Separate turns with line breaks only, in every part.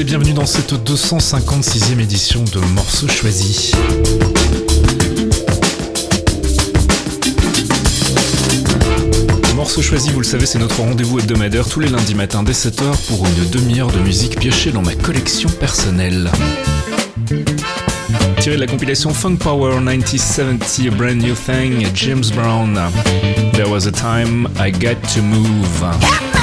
Et bienvenue dans cette 256e édition de Morceaux choisis. Morceaux choisis, vous le savez, c'est notre rendez-vous hebdomadaire tous les lundis matins dès 7h pour une demi-heure de musique piochée dans ma collection personnelle. Tiré de la compilation Funk Power 1970 A Brand New Thing, James Brown. There was a time I got to move.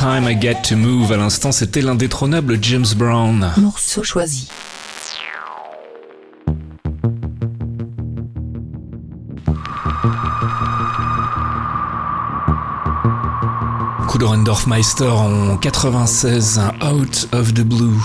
Time I Get to Move. À l'instant, c'était l'indétrônable James Brown.
Morceau choisi.
Meister en 96, Out of the Blue.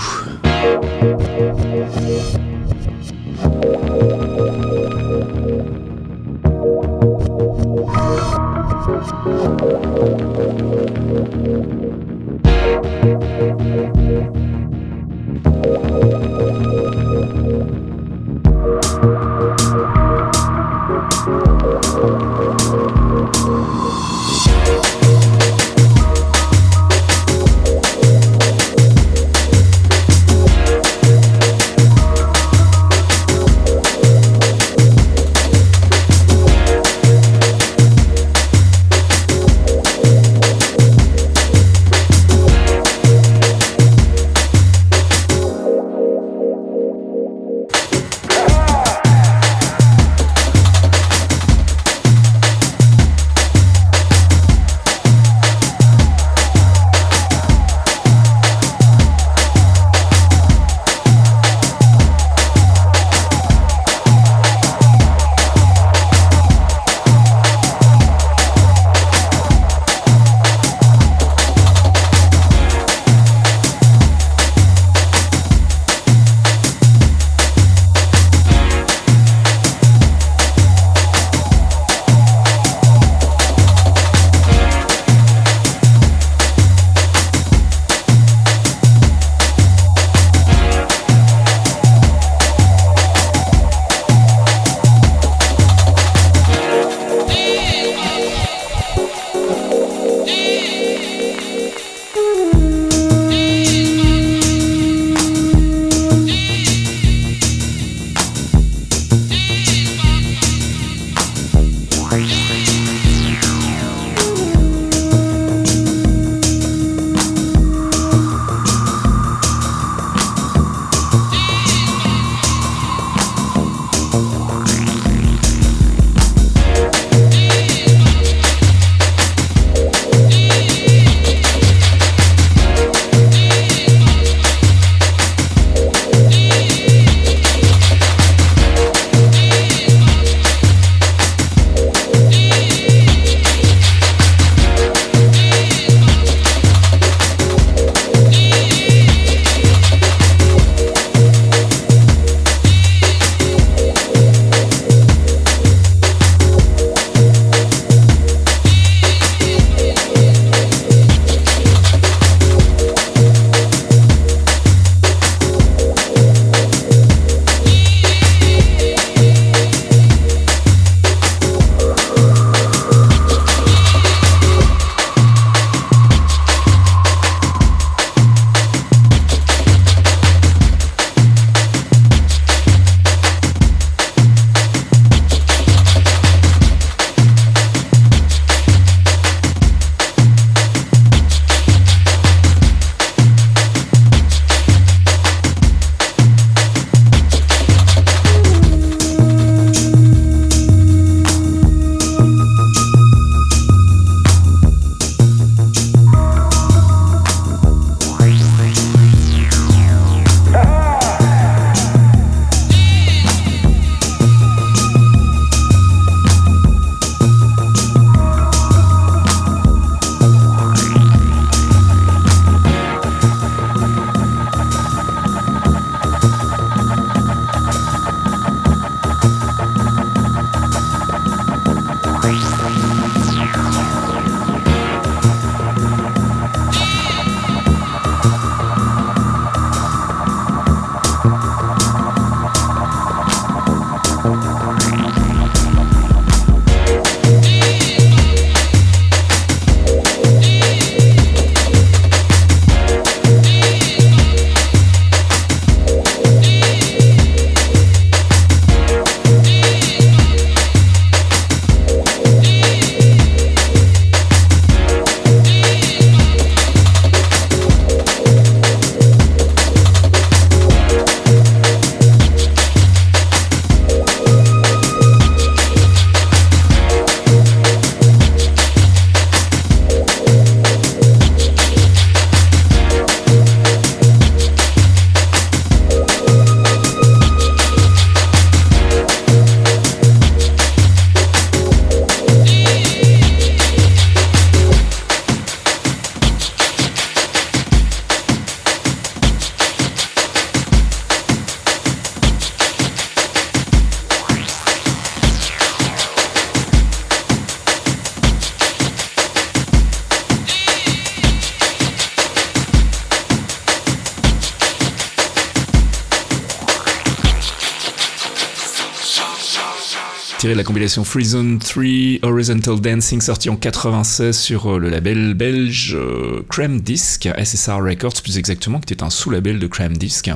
Compilation Free Zone 3 Horizontal Dancing sorti en 96 sur euh, le label belge euh, Crème Disc, SSR Records plus exactement, qui était un sous-label de Crème Disc.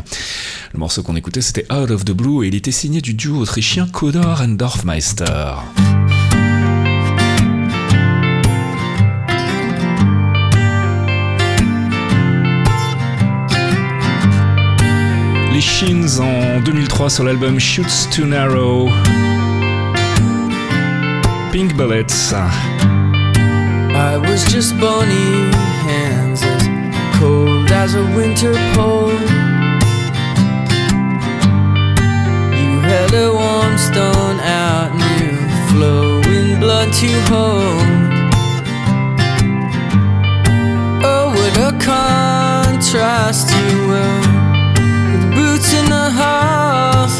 Le morceau qu'on écoutait c'était Out of the Blue et il était signé du duo autrichien Kodor and Dorfmeister. Les Shins en 2003 sur l'album Shoots Too Narrow. Bullets. Ah.
I was just bony hands as cold as a winter pole. You held a warm stone out new, flowing blood to hold. Oh, what a contrast you were with boots in the halls.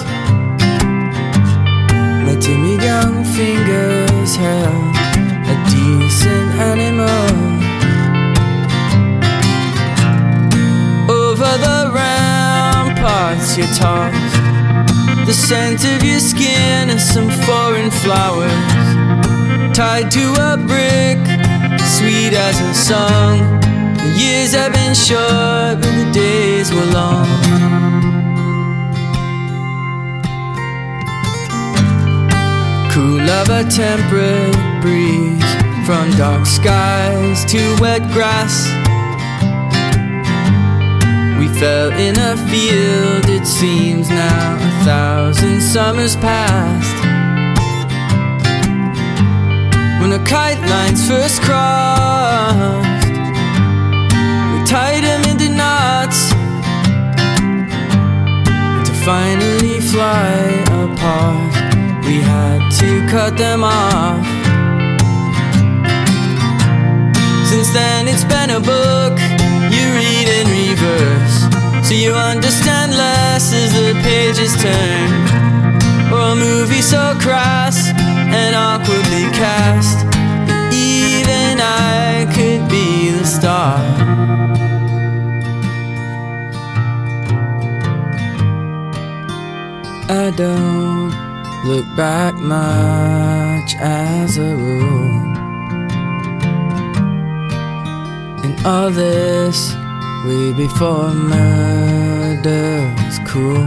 My timid young fingers held a decent animal. Over the ramparts you tossed the scent of your skin and some foreign flowers. Tied to a brick sweet as a song. The years have been short but the days were long of a temperate breeze from dark skies to wet grass. We fell in a field, it seems now a thousand summers past. When the kite lines first crossed, we tied them into knots to finally fly apart we had to cut them off. Since then, it's been a book you read in reverse, so you understand less as the pages turn. Or a movie so crass and awkwardly cast that even I could be the star. I don't look back much as a rule. In all this way before murder was cool.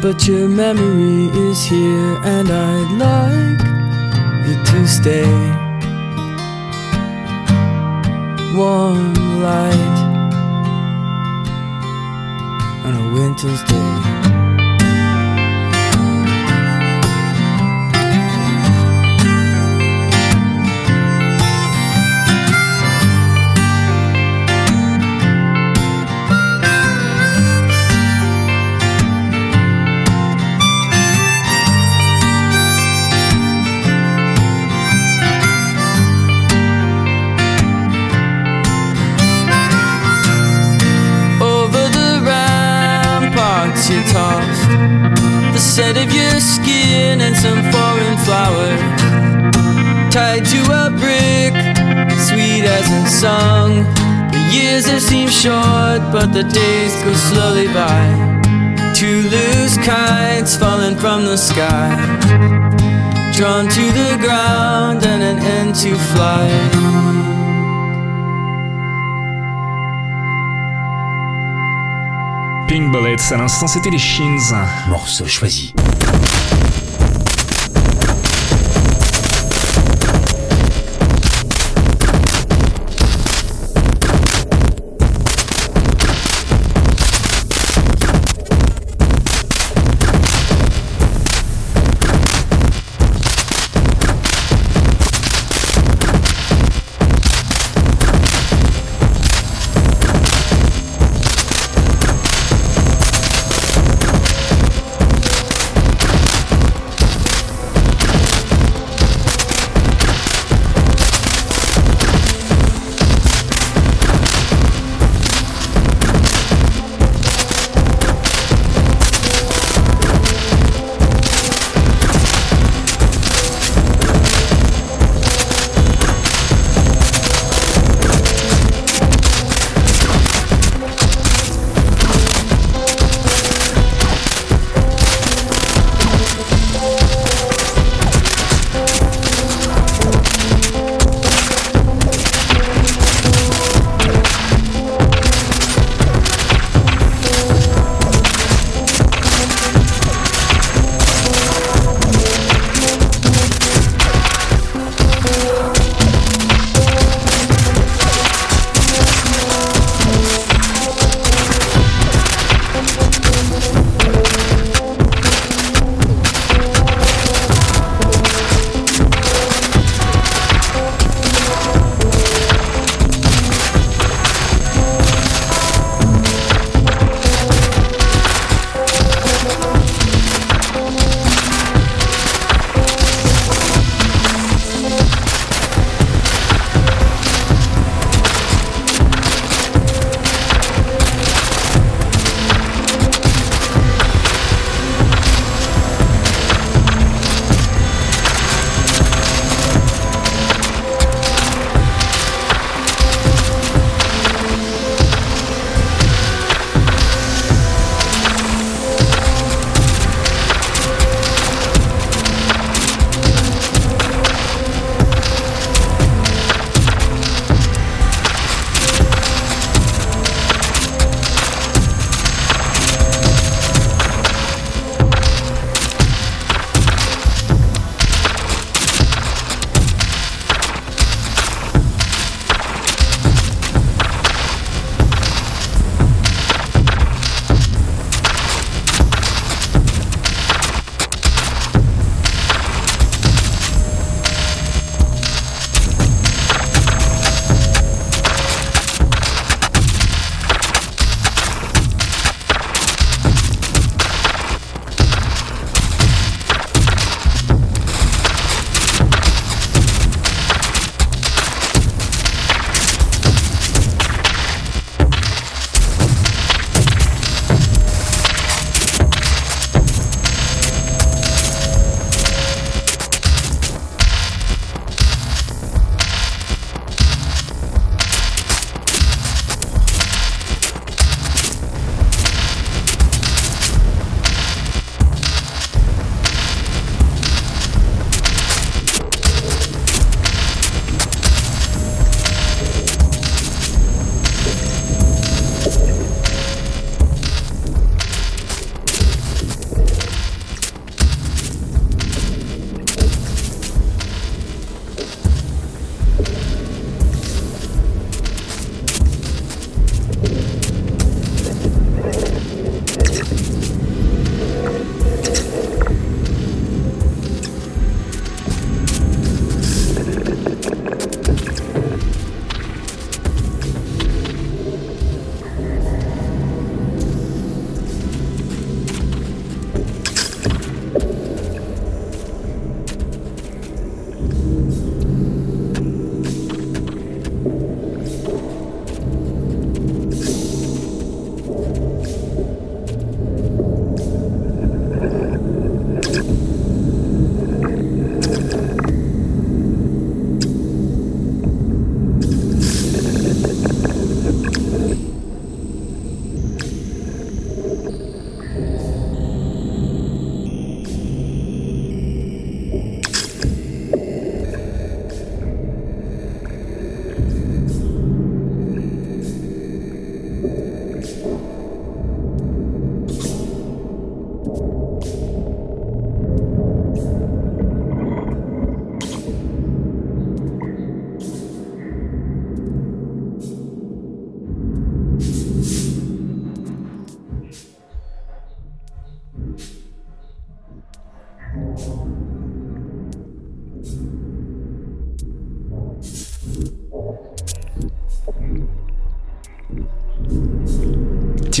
But your memory is here, and I'd like you to stay. Warm light on a winter's day. Tossed the scent of your skin and some foreign flowers tied to a brick sweet as a song. The years have seemed short but the days go slowly by. Two loose kites falling from the sky. Drawn to the ground and an end to flight
Pink Bullets, à l'instant c'était les Shins.
Morceau choisi.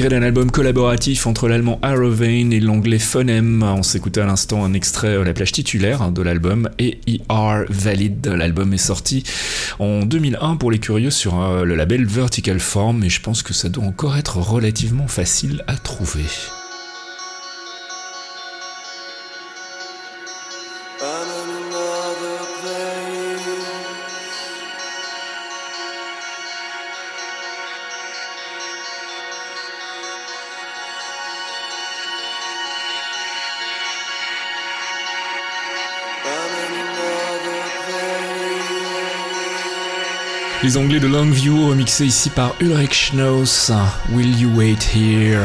Tiré d'un album collaboratif entre l'allemand Arrowvein et l'anglais Phonem. On s'écoutait à l'instant un extrait, euh, la plage titulaire de l'album, et ER Valid. L'album est sorti en 2001 pour les curieux sur euh, le label Vertical Form, et je pense que ça doit encore être relativement facile à trouver. Les Anglais de Longview remixés ici par Ulrich Schnaus. Will You Wait Here?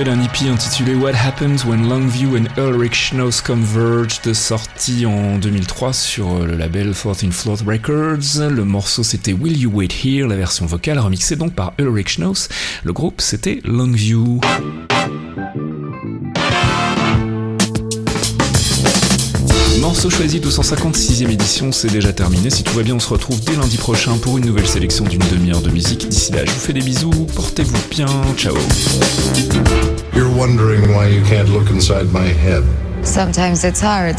D'un EP intitulé What Happens When Longview and Ulrich Schnoss Converged, sorti en 2003 sur le label 14 Floor Records. Le morceau c'était Will You Wait Here, la version vocale remixée donc par Ulrich Schnoss. Le groupe c'était Longview. Morceau choisi 256e édition, c'est déjà terminé. Si tout va bien, on se retrouve dès lundi prochain pour une nouvelle sélection d'une demi-heure de musique. D'ici là, je vous fais des bisous, portez-vous bien, ciao.
You're wondering why you can't look inside my head.
Sometimes it's hard.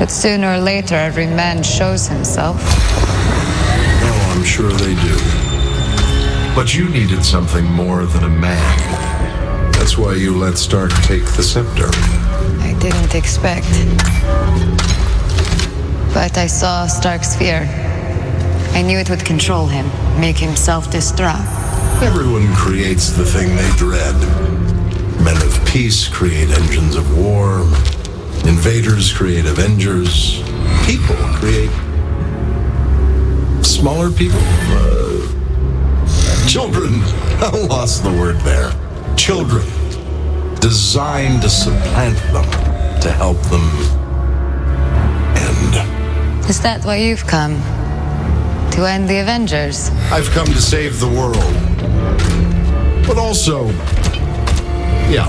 But sooner or later, every man shows himself.
Oh, I'm sure they do. But you needed something more than a man. That's why you let Stark take the scepter.
I didn't expect. But I saw Stark's fear. I knew it would control him, make him self destruct.
Everyone creates the thing they dread. Men of peace create engines of war. Invaders create Avengers. People create smaller people. Uh, children. I lost the word there. Children. Designed to supplant them, to help them end.
Is that why you've come? To end the Avengers?
I've come to save the world. But also, yeah,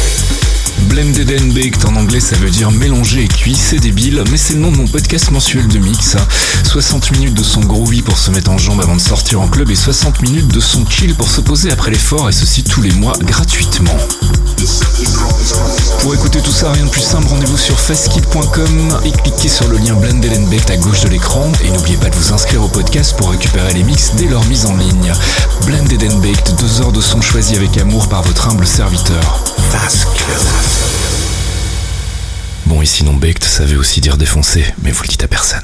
Blended and Baked en anglais ça veut dire mélanger et cuit, c'est débile, mais c'est le nom de mon podcast mensuel de mix. 60 minutes de son groovy pour se mettre en jambe avant de sortir en club et 60 minutes de son chill pour se poser après l'effort et ceci tous les mois gratuitement. Pour écouter tout ça, rien de plus simple, rendez-vous sur fastkid.com et cliquez sur le lien Blended and Baked à gauche de l'écran et n'oubliez pas de vous inscrire au podcast pour récupérer les mix dès leur mise en ligne. Blended and Baked, deux heures de son choisi avec amour par votre humble serviteur. Bon, et sinon ça veut aussi dire défoncé, mais vous le dites à personne.